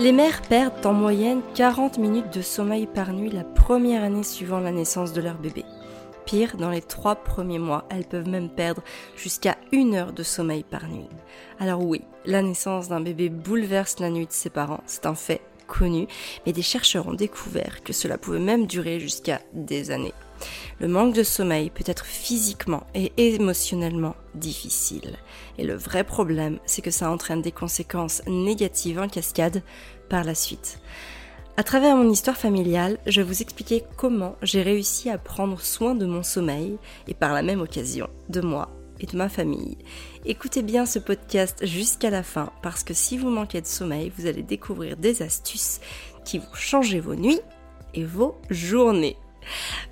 Les mères perdent en moyenne 40 minutes de sommeil par nuit la première année suivant la naissance de leur bébé. Pire, dans les trois premiers mois, elles peuvent même perdre jusqu'à une heure de sommeil par nuit. Alors oui, la naissance d'un bébé bouleverse la nuit de ses parents, c'est un fait connu, mais des chercheurs ont découvert que cela pouvait même durer jusqu'à des années. Le manque de sommeil peut être physiquement et émotionnellement difficile. Et le vrai problème, c'est que ça entraîne des conséquences négatives en cascade par la suite. À travers mon histoire familiale, je vais vous expliquer comment j'ai réussi à prendre soin de mon sommeil et par la même occasion de moi et de ma famille. Écoutez bien ce podcast jusqu'à la fin parce que si vous manquez de sommeil, vous allez découvrir des astuces qui vont changer vos nuits et vos journées.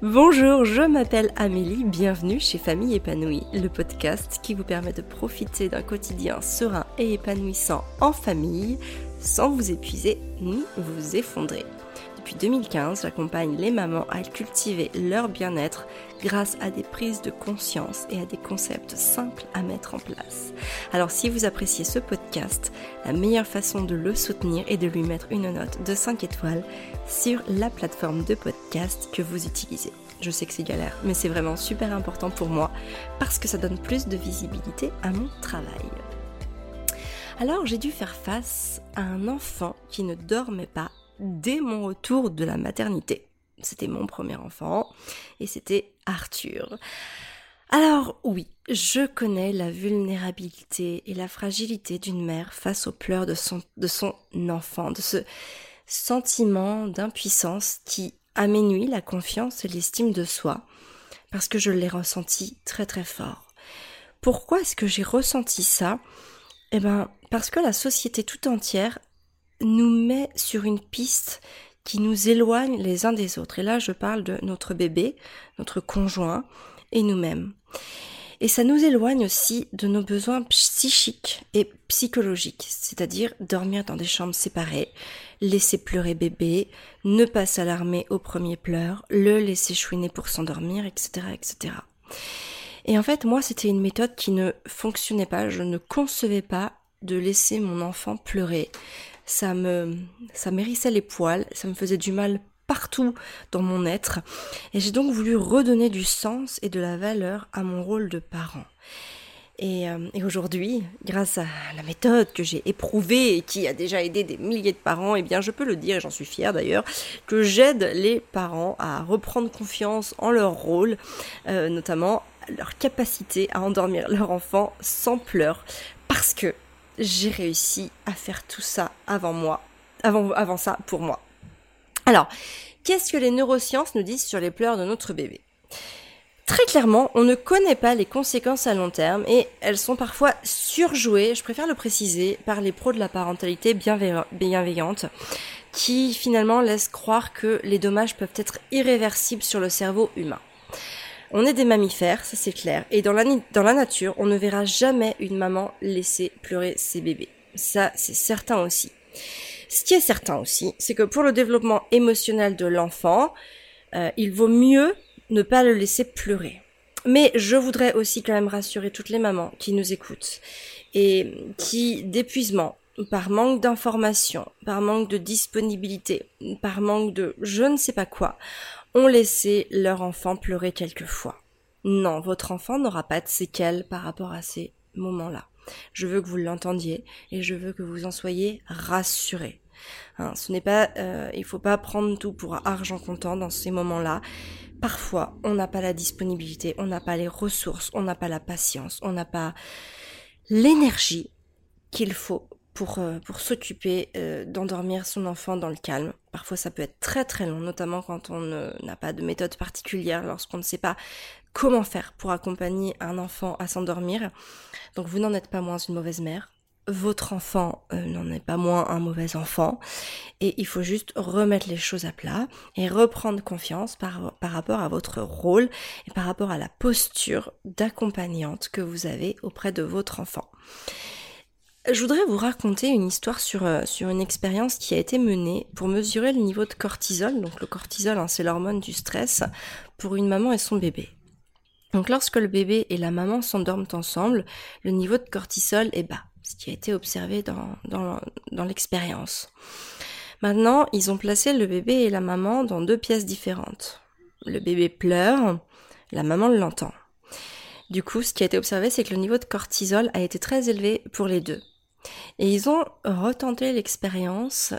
Bonjour, je m'appelle Amélie, bienvenue chez Famille épanouie, le podcast qui vous permet de profiter d'un quotidien serein et épanouissant en famille sans vous épuiser ni vous effondrer. Depuis 2015, j'accompagne les mamans à cultiver leur bien-être grâce à des prises de conscience et à des concepts simples à mettre en place. Alors si vous appréciez ce podcast, la meilleure façon de le soutenir est de lui mettre une note de 5 étoiles sur la plateforme de podcast que vous utilisez. Je sais que c'est galère, mais c'est vraiment super important pour moi parce que ça donne plus de visibilité à mon travail. Alors j'ai dû faire face à un enfant qui ne dormait pas dès mon retour de la maternité. C'était mon premier enfant et c'était Arthur. Alors oui, je connais la vulnérabilité et la fragilité d'une mère face aux pleurs de son, enfant, de ce sentiment d'impuissance qui aménuit la confiance et l'estime de soi, parce que je l'ai ressenti très très fort. Pourquoi est-ce que j'ai ressenti ça? Eh ben, parce que la société tout entière nous met sur une piste qui nous éloigne les uns des autres. Et là, je parle de notre bébé, notre conjoint et nous-mêmes. Et ça nous éloigne aussi de nos besoins psychiques et psychologiques, c'est-à-dire dormir dans des chambres séparées, laisser pleurer bébé, ne pas s'alarmer au premier pleur, le laisser chouiner pour s'endormir, etc., etc. Et en fait, moi, c'était une méthode qui ne fonctionnait pas. Je ne concevais pas de laisser mon enfant pleurer ça me, ça m'hérissait les poils, ça me faisait du mal partout dans mon être, et j'ai donc voulu redonner du sens et de la valeur à mon rôle de parent. Et, euh, et aujourd'hui, grâce à la méthode que j'ai éprouvée et qui a déjà aidé des milliers de parents, eh bien je peux le dire, et j'en suis fière d'ailleurs, que j'aide les parents à reprendre confiance en leur rôle, euh, notamment leur capacité à endormir leur enfant sans pleurs, parce que j'ai réussi à faire tout ça avant moi, avant, avant ça pour moi. Alors, qu'est-ce que les neurosciences nous disent sur les pleurs de notre bébé? Très clairement, on ne connaît pas les conséquences à long terme et elles sont parfois surjouées, je préfère le préciser, par les pros de la parentalité bienveillante qui finalement laissent croire que les dommages peuvent être irréversibles sur le cerveau humain. On est des mammifères, ça c'est clair. Et dans la, nature, on ne verra jamais une maman laisser pleurer ses bébés. Ça, c'est certain aussi. Ce qui est certain aussi, c'est que pour le développement émotionnel de l'enfant, euh, il vaut mieux ne pas le laisser pleurer. Mais je voudrais aussi quand même rassurer toutes les mamans qui nous écoutent et qui, d'épuisement, par manque d'information, par manque de disponibilité, par manque de je ne sais pas quoi, ont laissé leur enfant pleurer quelquefois. Non, votre enfant n'aura pas de séquelles par rapport à ces moments-là. Je veux que vous l'entendiez et je veux que vous en soyez rassurés. Hein, ce n'est pas, euh, il faut pas prendre tout pour argent comptant dans ces moments-là. Parfois, on n'a pas la disponibilité, on n'a pas les ressources, on n'a pas la patience, on n'a pas l'énergie qu'il faut pour, euh, pour s'occuper euh, d'endormir son enfant dans le calme. Parfois ça peut être très très long, notamment quand on n'a pas de méthode particulière, lorsqu'on ne sait pas comment faire pour accompagner un enfant à s'endormir. Donc vous n'en êtes pas moins une mauvaise mère. Votre enfant euh, n'en est pas moins un mauvais enfant et il faut juste remettre les choses à plat et reprendre confiance par rapport à votre rôle et par rapport à la posture d'accompagnante que vous avez auprès de votre enfant. Je voudrais vous raconter une histoire sur, euh, sur une expérience qui a été menée pour mesurer le niveau de cortisol. Donc le cortisol, hein, c'est l'hormone du stress pour une maman et son bébé. Donc lorsque le bébé et la maman s'endorment ensemble, le niveau de cortisol est bas. ce qui a été observé dans, dans l'expérience. Maintenant, ils ont placé le bébé et la maman dans deux pièces différentes. Le bébé pleure, la maman l'entend. Du coup, ce qui a été observé, c'est que le niveau de cortisol a été très élevé pour les deux. Et ils ont retenté l'expérience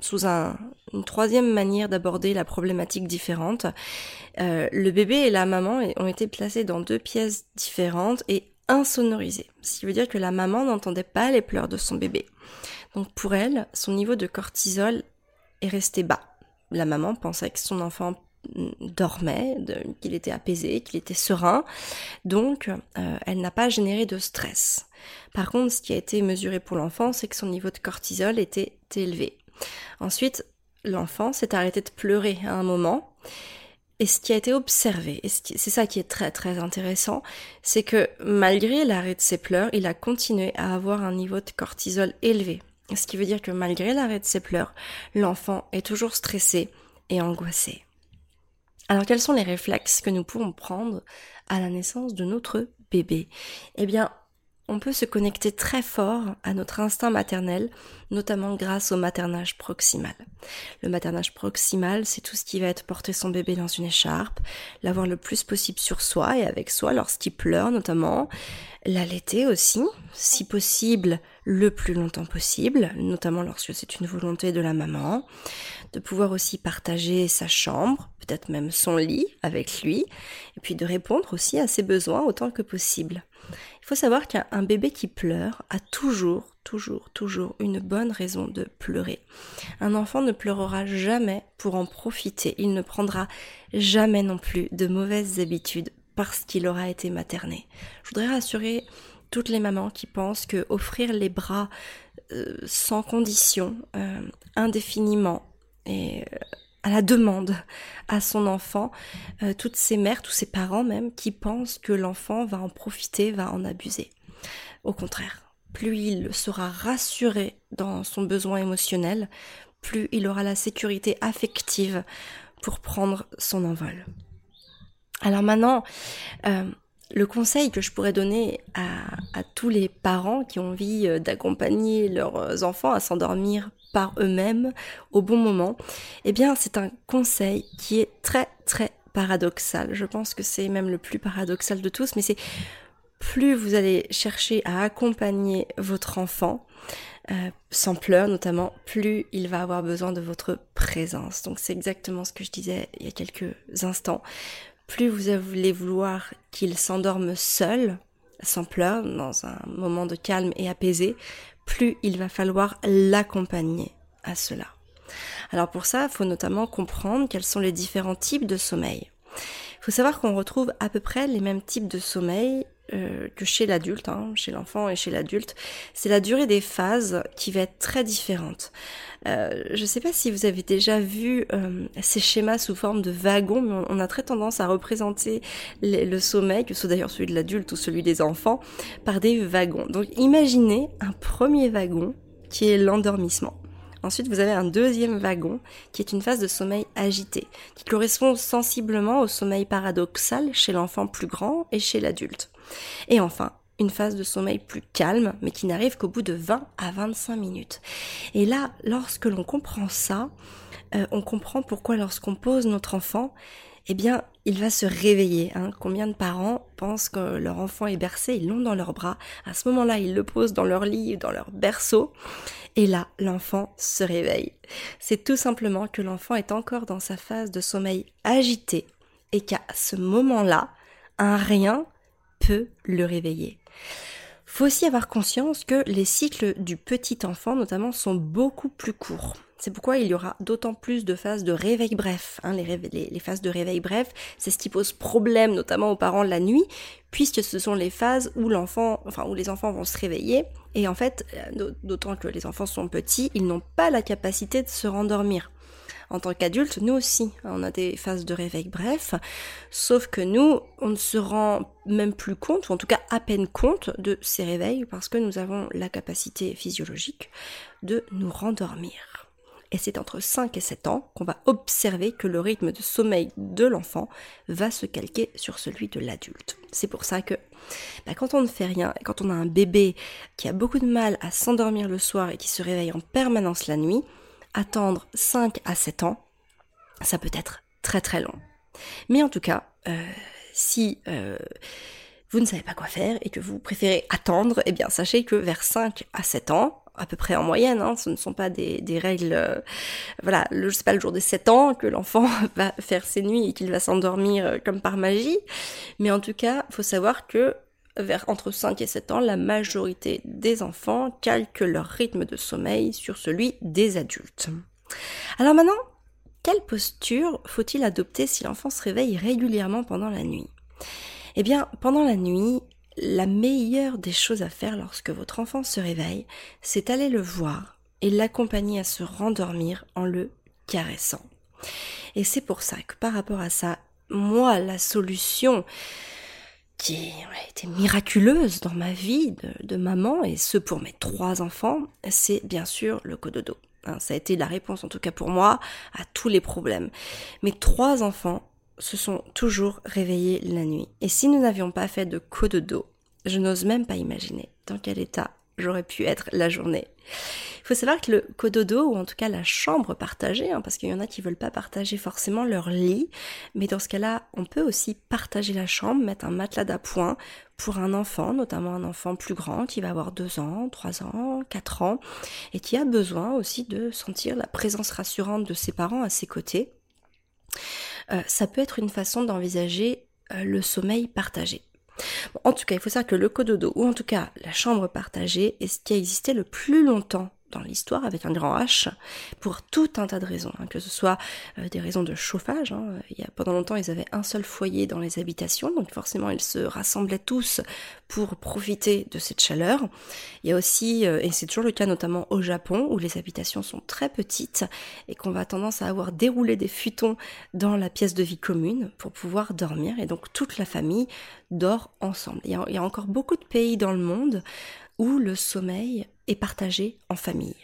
sous une troisième manière d'aborder la problématique différente. Euh, le bébé et la maman ont été placés dans deux pièces différentes et insonorisées, ce qui veut dire que la maman n'entendait pas les pleurs de son bébé. Donc pour elle, son niveau de cortisol est resté bas. La maman pensait que son enfant dormait, qu'il était apaisé, qu'il était serein. Donc, euh, elle n'a pas généré de stress. Par contre, ce qui a été mesuré pour l'enfant, c'est que son niveau de cortisol était élevé. Ensuite, l'enfant s'est arrêté de pleurer à un moment. Et ce qui a été observé, et c'est ça qui est très très intéressant, c'est que malgré l'arrêt de ses pleurs, il a continué à avoir un niveau de cortisol élevé. Ce qui veut dire que malgré l'arrêt de ses pleurs, l'enfant est toujours stressé et angoissé. Alors quels sont les réflexes que nous pouvons prendre à la naissance de notre bébé? Eh bien, on peut se connecter très fort à notre instinct maternel, notamment grâce au maternage proximal. Le maternage proximal, c'est tout ce qui va être porter son bébé dans une écharpe, l'avoir le plus possible sur soi et avec soi lorsqu'il pleure notamment, l'allaiter aussi, si possible le plus longtemps possible, notamment lorsque c'est une volonté de la maman, de pouvoir aussi partager sa chambre, peut-être même son lit avec lui, et puis de répondre aussi à ses besoins autant que possible. Il faut savoir qu'un bébé qui pleure a toujours, toujours, toujours une bonne raison de pleurer. Un enfant ne pleurera jamais pour en profiter. Il ne prendra jamais non plus de mauvaises habitudes parce qu'il aura été materné. Je voudrais rassurer toutes les mamans qui pensent que offrir les bras euh, sans condition, euh, indéfiniment et euh, à la demande à son enfant, toutes ces mères, tous ces parents même, qui pensent que l'enfant va en profiter, va en abuser. Au contraire, plus il sera rassuré dans son besoin émotionnel, plus il aura la sécurité affective pour prendre son envol. Alors maintenant, le conseil que je pourrais donner à, tous les parents qui ont envie euh, d'accompagner leurs enfants à s'endormir par eux-mêmes au bon moment, eh bien c'est un conseil qui est très très paradoxal. Je pense que c'est même le plus paradoxal de tous, mais c'est plus vous allez chercher à accompagner votre enfant, euh, sans pleurs notamment, plus il va avoir besoin de votre présence. Donc c'est exactement ce que je disais il y a quelques instants. Plus vous allez vouloir qu'il s'endorme seul, sans pleurs, dans un moment de calme et apaisé, plus il va falloir l'accompagner à cela. Alors pour ça, il faut notamment comprendre quels sont les différents types de sommeil. Il faut savoir qu'on retrouve à peu près les mêmes types de sommeil euh, que chez l'adulte, hein, chez l'enfant et chez l'adulte. C'est la durée des phases qui va être très différente. Euh, je ne sais pas si vous avez déjà vu euh, ces schémas sous forme de wagons, mais on a très tendance à représenter le sommeil, que ce soit d'ailleurs celui de l'adulte ou celui des enfants, par des wagons. Donc imaginez un premier wagon qui est l'endormissement. Ensuite, vous avez un deuxième wagon qui est une phase de sommeil agité, qui correspond sensiblement au sommeil paradoxal chez l'enfant plus grand et chez l'adulte. Et enfin, une phase de sommeil plus calme, mais qui n'arrive qu'au bout de 20 à 25 minutes. Et là, lorsque l'on comprend ça, euh, on comprend pourquoi lorsqu'on pose notre enfant, eh bien, il va se réveiller. Hein. Combien de parents pensent que leur enfant est bercé, ils l'ont dans leurs bras. À ce moment-là, ils le posent dans leur lit, dans leur berceau. Et là, l'enfant se réveille. C'est tout simplement que l'enfant est encore dans sa phase de sommeil agité et qu'à ce moment-là, un rien peut le réveiller. Faut aussi avoir conscience que les cycles du petit enfant notamment sont beaucoup plus courts. C'est pourquoi il y aura d'autant plus de phases de réveil bref. Hein, les, phases de réveil bref, c'est ce qui pose problème notamment aux parents la nuit, puisque ce sont les phases où l'enfant, enfin où les enfants vont se réveiller. Et en fait, euh, d'autant que les enfants sont petits, ils n'ont pas la capacité de se rendormir. En tant qu'adulte, nous aussi, on a des phases de réveil bref, sauf que nous, on ne se rend même plus compte, ou en tout cas à peine compte de ces réveils, parce que nous avons la capacité physiologique de nous rendormir. Et c'est entre 5 et 7 ans qu'on va observer que le rythme de sommeil de l'enfant va se calquer sur celui de l'adulte. C'est pour ça que bah, quand on ne fait rien, quand on a un bébé qui a beaucoup de mal à s'endormir le soir et qui se réveille en permanence la nuit, attendre 5 à 7 ans, ça peut être très très long. Mais en tout cas, euh, si euh, vous ne savez pas quoi faire et que vous préférez attendre, eh bien sachez que vers 5 à 7 ans, à peu près en moyenne, hein, ce ne sont pas des, règles, euh, voilà, le, sais pas le jour des 7 ans que l'enfant va faire ses nuits et qu'il va s'endormir comme par magie, mais en tout cas, faut savoir que vers entre 5 et 7 ans, la majorité des enfants calquent leur rythme de sommeil sur celui des adultes. Alors maintenant, quelle posture faut-il adopter si l'enfant se réveille régulièrement pendant la nuit? Eh bien, pendant la nuit, la meilleure des choses à faire lorsque votre enfant se réveille, c'est aller le voir et l'accompagner à se rendormir en le caressant. Et c'est pour ça que par rapport à ça, moi, la solution qui a été miraculeuse dans ma vie de, maman, et ce pour mes trois enfants, c'est bien sûr le cododo. Hein, ça a été la réponse, en tout cas pour moi, à tous les problèmes. Mes trois enfants se sont toujours réveillés la nuit. Et si nous n'avions pas fait de dos, je n'ose même pas imaginer dans quel état j'aurais pu être la journée. Il faut savoir que le cododo, ou en tout cas la chambre partagée, hein, parce qu'il y en a qui veulent pas partager forcément leur lit, mais dans ce cas-là, on peut aussi partager la chambre, mettre un matelas d'appoint pour un enfant, notamment un enfant plus grand qui va avoir 2 ans, 3 ans, 4 ans, et qui a besoin aussi de sentir la présence rassurante de ses parents à ses côtés. Euh, ça peut être une façon d'envisager euh, le sommeil partagé. En tout cas, il faut savoir que le cododo, ou en tout cas la chambre partagée, est ce qui a existé le plus longtemps dans l'histoire avec un grand H pour tout un tas de raisons, hein, que ce soit euh, des raisons de chauffage. Hein. Y a, pendant longtemps, ils avaient un seul foyer dans les habitations, donc forcément, ils se rassemblaient tous pour profiter de cette chaleur. Il y a aussi, euh, et c'est toujours le cas notamment au Japon, où les habitations sont très petites et qu'on va tendance à avoir déroulé des futons dans la pièce de vie commune pour pouvoir dormir, et donc toute la famille dort ensemble. il y a encore beaucoup de pays dans le monde où le sommeil est partagé en famille.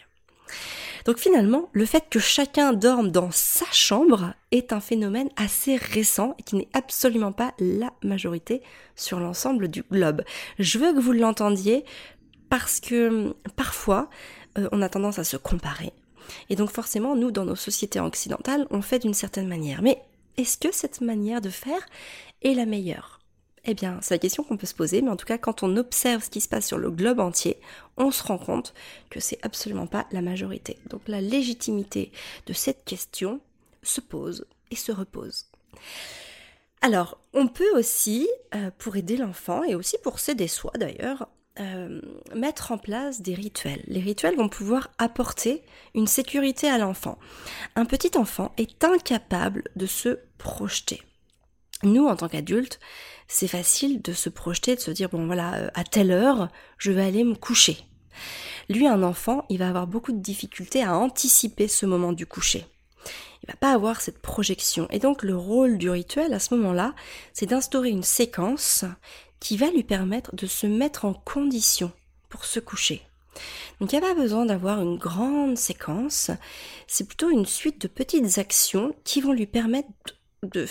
Donc finalement, le fait que chacun dorme dans sa chambre est un phénomène assez récent et qui n'est absolument pas la majorité sur l'ensemble du globe. Je veux que vous l'entendiez parce que hum, parfois, euh, on a tendance à se comparer. Et donc forcément, nous, dans nos sociétés occidentales, on fait d'une certaine manière. Mais est-ce que cette manière de faire est la meilleure? Eh bien, c'est la question qu'on peut se poser, mais en tout cas, quand on observe ce qui se passe sur le globe entier, on se rend compte que c'est absolument pas la majorité. Donc la légitimité de cette question se pose et se repose. Alors, on peut aussi, euh, pour aider l'enfant, et aussi pour s'aider soi d'ailleurs, euh, mettre en place des rituels. Les rituels vont pouvoir apporter une sécurité à l'enfant. Un petit enfant est incapable de se projeter. Nous, en tant qu'adultes, c'est facile de se projeter, de se dire bon voilà, euh, à telle heure, je vais aller me coucher. Lui, un enfant, il va avoir beaucoup de difficultés à anticiper ce moment du coucher. Il va pas avoir cette projection. Et donc le rôle du rituel à ce moment-là, c'est d'instaurer une séquence qui va lui permettre de se mettre en condition pour se coucher. Donc il n'y a pas besoin d'avoir une grande séquence, c'est plutôt une suite de petites actions qui vont lui permettre de,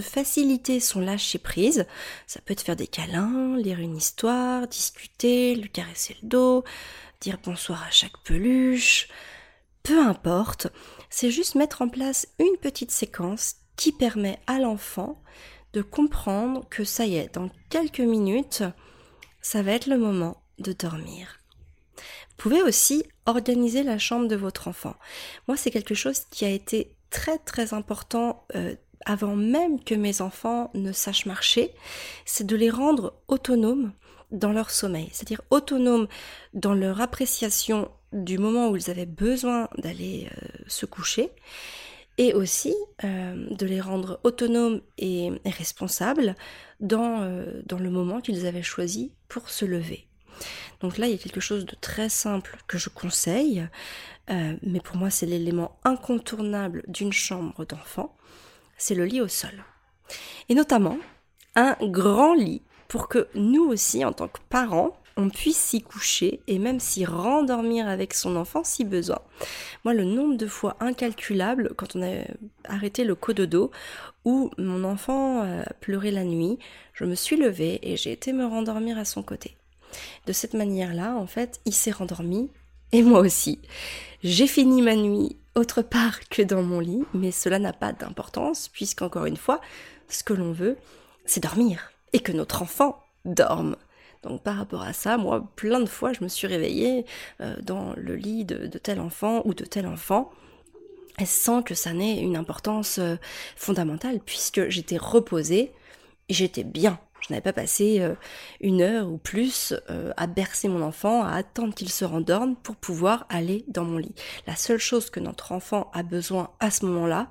faciliter son lâcher prise. Ça peut être faire des câlins, lire une histoire, discuter, lui caresser le dos, dire bonsoir à chaque peluche. Peu importe, c'est juste mettre en place une petite séquence qui permet à l'enfant de comprendre que ça y est, dans quelques minutes, ça va être le moment de dormir. Vous pouvez aussi organiser la chambre de votre enfant. Moi, c'est quelque chose qui a été très très important euh, avant même que mes enfants ne sachent marcher, c'est de les rendre autonomes dans leur sommeil, c'est-à-dire autonomes dans leur appréciation du moment où ils avaient besoin d'aller euh, se coucher, et aussi euh, de les rendre autonomes et, responsables dans, euh, dans le moment qu'ils avaient choisi pour se lever. Donc là, il y a quelque chose de très simple que je conseille, mais pour moi c'est l'élément incontournable d'une chambre d'enfant c'est le lit au sol. Et notamment un grand lit pour que nous aussi, en tant que parents, on puisse s'y coucher et même s'y rendormir avec son enfant si besoin. Moi, le nombre de fois incalculable quand on a arrêté le cododo où mon enfant euh, pleurait la nuit, je me suis levée et j'ai été me rendormir à son côté. De cette manière-là, en fait, il s'est rendormi et moi aussi. J'ai fini ma nuit autre part que dans mon lit, mais cela n'a pas d'importance puisqu'encore une fois, ce que l'on veut, c'est dormir et que notre enfant dorme. Donc par rapport à ça, moi, plein de fois, je me suis réveillée euh, dans le lit de, tel enfant ou de tel enfant sans que ça n'ait une importance euh, fondamentale, puisque j'étais reposée j'étais bien. Je n'avais pas passé euh, une heure ou plus à bercer mon enfant, à attendre qu'il se rendorme pour pouvoir aller dans mon lit. La seule chose que notre enfant a besoin à ce moment-là,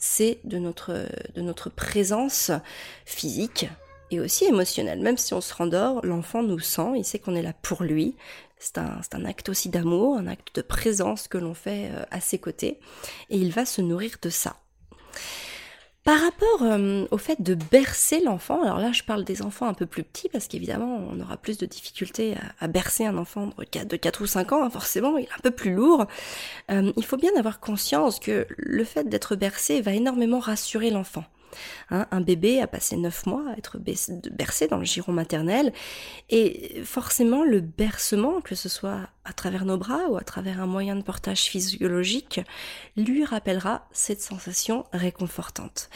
c'est de notre, présence physique, et aussi émotionnel. Même si on se rendort, l'enfant nous sent, il sait qu'on est là pour lui. C'est un, un, acte aussi d'amour, un acte de présence que l'on fait euh, à ses côtés, et il va se nourrir de ça. Par rapport euh, au fait de bercer l'enfant, alors là je parle des enfants un peu plus petits parce qu'évidemment on aura plus de difficultés à, bercer un enfant de 4, de 4 ou 5 ans, hein, forcément il est un peu plus lourd. Euh, il faut bien avoir conscience que le fait d'être bercé va énormément rassurer l'enfant. Hein, un bébé a passé neuf mois à être bercé dans le giron maternel et forcément le bercement, que ce soit à travers nos bras ou à travers un moyen de portage physiologique, lui rappellera cette sensation réconfortante.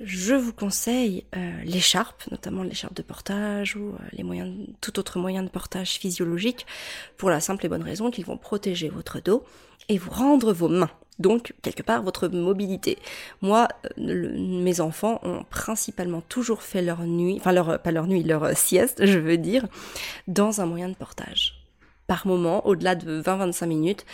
Je vous conseille euh, l'écharpe, notamment l'écharpe de portage ou euh, tout autre moyen de portage physiologique, pour la simple et bonne raison qu'ils vont protéger votre dos et vous rendre vos mains donc quelque part votre mobilité. Moi, euh, mes enfants ont principalement toujours fait leur nuit, enfin leur pas leur nuit, leur sieste, je veux dire, dans un moyen de portage. Par moment, au-delà de 20-25 minutes,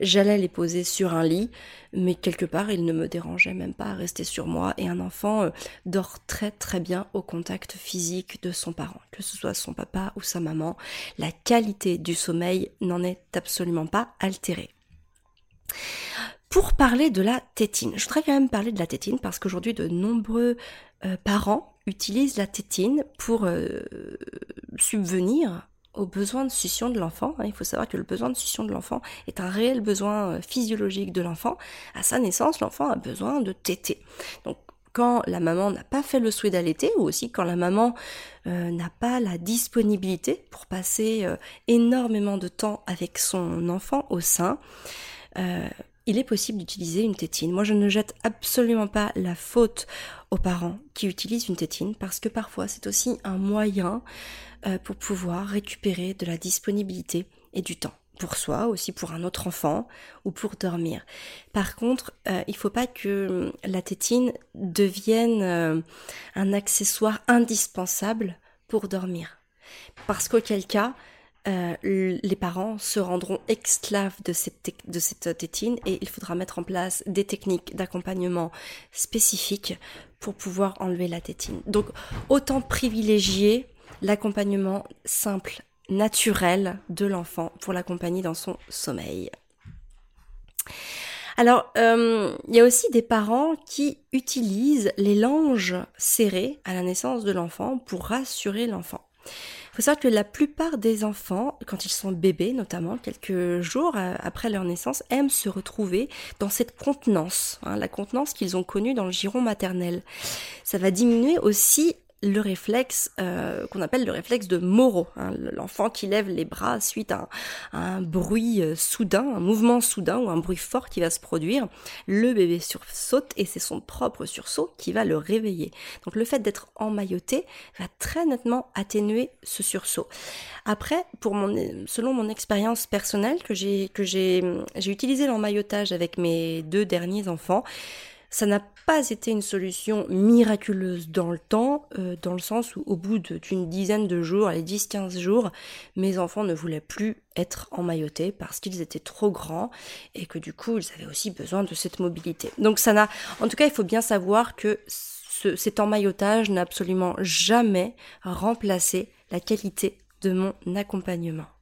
j'allais les poser sur un lit, mais quelque part, ils ne me dérangeaient même pas à rester sur moi. Et un enfant euh, dort très très bien au contact physique de son parent, que ce soit son papa ou sa maman. La qualité du sommeil n'en est absolument pas altérée. Pour parler de la tétine, je voudrais quand même parler de la tétine parce qu'aujourd'hui de nombreux euh, parents utilisent la tétine pour euh, subvenir aux besoins de succion de l'enfant. Hein. Il faut savoir que le besoin de succion de l'enfant est un réel besoin euh, physiologique de l'enfant. À sa naissance, l'enfant a besoin de téter. Donc quand la maman n'a pas fait le souhait d'allaiter ou aussi quand la maman n'a pas la disponibilité pour passer énormément de temps avec son enfant au sein, il est possible d'utiliser une tétine. Moi, je ne jette absolument pas la faute aux parents qui utilisent une tétine parce que parfois c'est aussi un moyen euh, pour pouvoir récupérer de la disponibilité et du temps pour soi, aussi pour un autre enfant ou pour dormir. Par contre, euh, il ne faut pas que la tétine devienne euh, un accessoire indispensable pour dormir. Parce qu'auquel cas, euh, les parents se rendront esclaves de cette, cette tétine et il faudra mettre en place des techniques d'accompagnement spécifiques pour pouvoir enlever la tétine. Donc autant privilégier l'accompagnement simple, naturel de l'enfant pour l'accompagner dans son sommeil. Alors, euh, il y a aussi des parents qui utilisent les langes serrées à la naissance de l'enfant pour rassurer l'enfant. Faut savoir que la plupart des enfants, quand ils sont bébés notamment, quelques jours euh, après leur naissance, aiment se retrouver dans cette contenance, hein, la contenance qu'ils ont connue dans le giron maternel. Ça va diminuer aussi le réflexe euh, qu'on appelle le réflexe de Moro, hein, l'enfant qui lève les bras suite à un, bruit euh, soudain, un mouvement soudain ou un bruit fort qui va se produire, le bébé sursaute et c'est son propre sursaut qui va le réveiller. Donc le fait d'être emmailloté va très nettement atténuer ce sursaut. Après, pour mon, selon mon expérience personnelle que j'ai utilisé l'emmaillotage avec mes deux derniers enfants, ça n'a pas été une solution miraculeuse dans le temps, euh, dans le sens où au bout d'une dizaine de jours, les 10-15 jours, mes enfants ne voulaient plus être emmaillotés parce qu'ils étaient trop grands et que du coup ils avaient aussi besoin de cette mobilité. Donc ça n'a, en tout cas il faut bien savoir que cet emmaillotage n'a absolument jamais remplacé la qualité de mon accompagnement.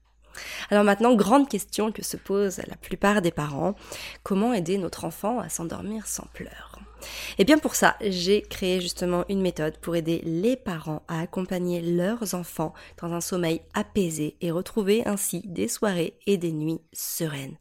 Alors maintenant, grande question que se posent la plupart des parents, comment aider notre enfant à s'endormir sans pleurs? Et bien pour ça, j'ai créé justement une méthode pour aider les parents à accompagner leurs enfants dans un sommeil apaisé et retrouver ainsi des soirées et des nuits sereines.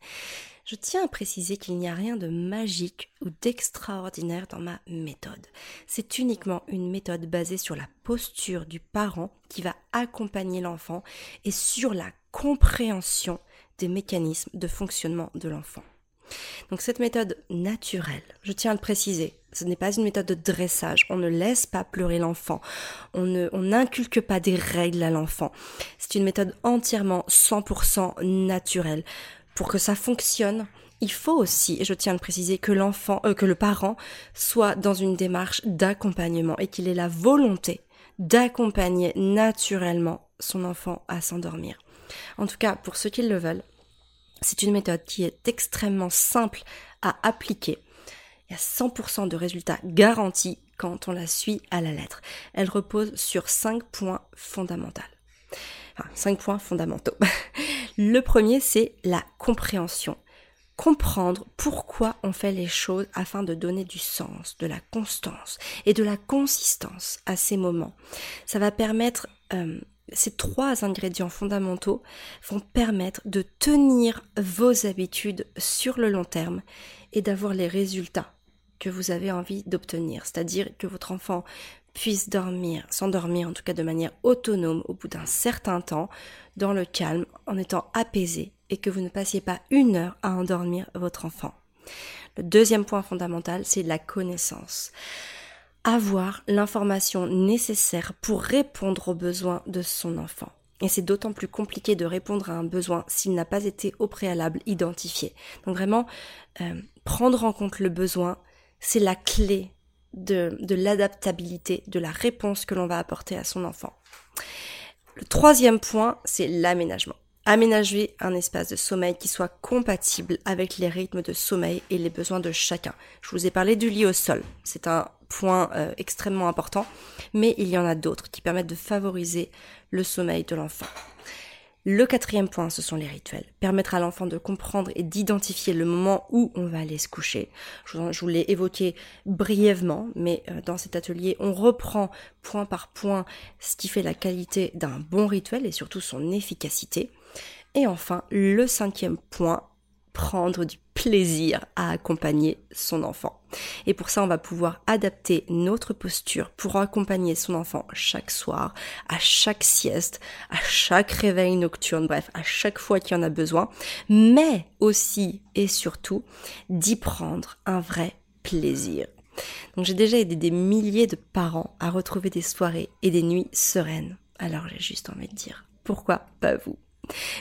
Je tiens à préciser qu'il n'y a rien de magique ou d'extraordinaire dans ma méthode. C'est uniquement une méthode basée sur la posture du parent qui va accompagner l'enfant et sur la compréhension des mécanismes de fonctionnement de l'enfant. Donc cette méthode naturelle, je tiens à le préciser, ce n'est pas une méthode de dressage. On ne laisse pas pleurer l'enfant. On n'inculque pas des règles à l'enfant. C'est une méthode entièrement 100% naturelle. Pour que ça fonctionne, il faut aussi, et je tiens à le préciser, que l'enfant, euh, que le parent soit dans une démarche d'accompagnement et qu'il ait la volonté d'accompagner naturellement son enfant à s'endormir. En tout cas, pour ceux qui le veulent, c'est une méthode qui est extrêmement simple à appliquer. Il y a 100% de résultats garantis quand on la suit à la lettre. Elle repose sur 5 points fondamentaux. Enfin, 5 points fondamentaux. Le premier, c'est la compréhension. Comprendre pourquoi on fait les choses afin de donner du sens, de la constance et de la consistance à ces moments. Ça va permettre euh, ces trois ingrédients fondamentaux vont permettre de tenir vos habitudes sur le long terme et d'avoir les résultats que vous avez envie d'obtenir, c'est-à-dire que votre enfant puisse dormir, s'endormir en tout cas de manière autonome au bout d'un certain temps, dans le calme, en étant apaisé, et que vous ne passiez pas une heure à endormir votre enfant. Le deuxième point fondamental, c'est la connaissance avoir l'information nécessaire pour répondre aux besoins de son enfant. Et c'est d'autant plus compliqué de répondre à un besoin s'il n'a pas été au préalable identifié. Donc vraiment, euh, prendre en compte le besoin, c'est la clé de, de l'adaptabilité, de la réponse que l'on va apporter à son enfant. Le troisième point, c'est l'aménagement. Aménager un espace de sommeil qui soit compatible avec les rythmes de sommeil et les besoins de chacun. Je vous ai parlé du lit au sol. C'est un point euh, extrêmement important, mais il y en a d'autres qui permettent de favoriser le sommeil de l'enfant. Le quatrième point, ce sont les rituels. Permettre à l'enfant de comprendre et d'identifier le moment où on va aller se coucher. Je vous l'ai évoqué brièvement, mais euh, dans cet atelier, on reprend point par point ce qui fait la qualité d'un bon rituel et surtout son efficacité. Et enfin, le cinquième point, prendre du plaisir à accompagner son enfant. Et pour ça, on va pouvoir adapter notre posture pour accompagner son enfant chaque soir, à chaque sieste, à chaque réveil nocturne, bref, à chaque fois qu'il en a besoin, mais aussi et surtout d'y prendre un vrai plaisir. Donc j'ai déjà aidé des milliers de parents à retrouver des soirées et des nuits sereines. Alors j'ai juste envie de dire, pourquoi pas vous?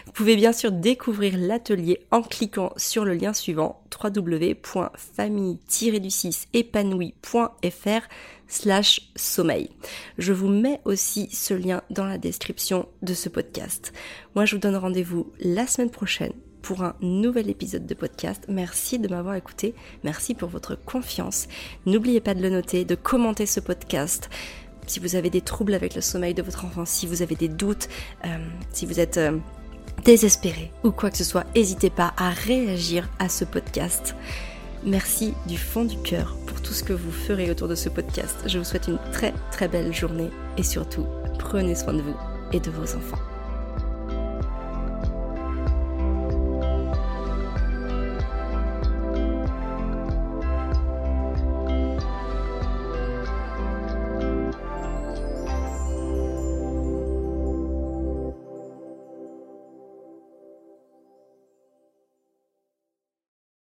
Vous pouvez bien sûr découvrir l'atelier en cliquant sur le lien suivant www.famille-du6épanoui.fr slash sommeil. Je vous mets aussi ce lien dans la description de ce podcast. Moi, je vous donne rendez-vous la semaine prochaine pour un nouvel épisode de podcast. Merci de m'avoir écouté. Merci pour votre confiance. N'oubliez pas de le noter, de commenter ce podcast si vous avez des troubles avec le sommeil de votre enfant, si vous avez des doutes, euh, si vous êtes euh, désespéré ou quoi que ce soit, n'hésitez pas à réagir à ce podcast. Merci du fond du cœur pour tout ce que vous ferez autour de ce podcast. Je vous souhaite une très très belle journée et surtout, prenez soin de vous et de vos enfants.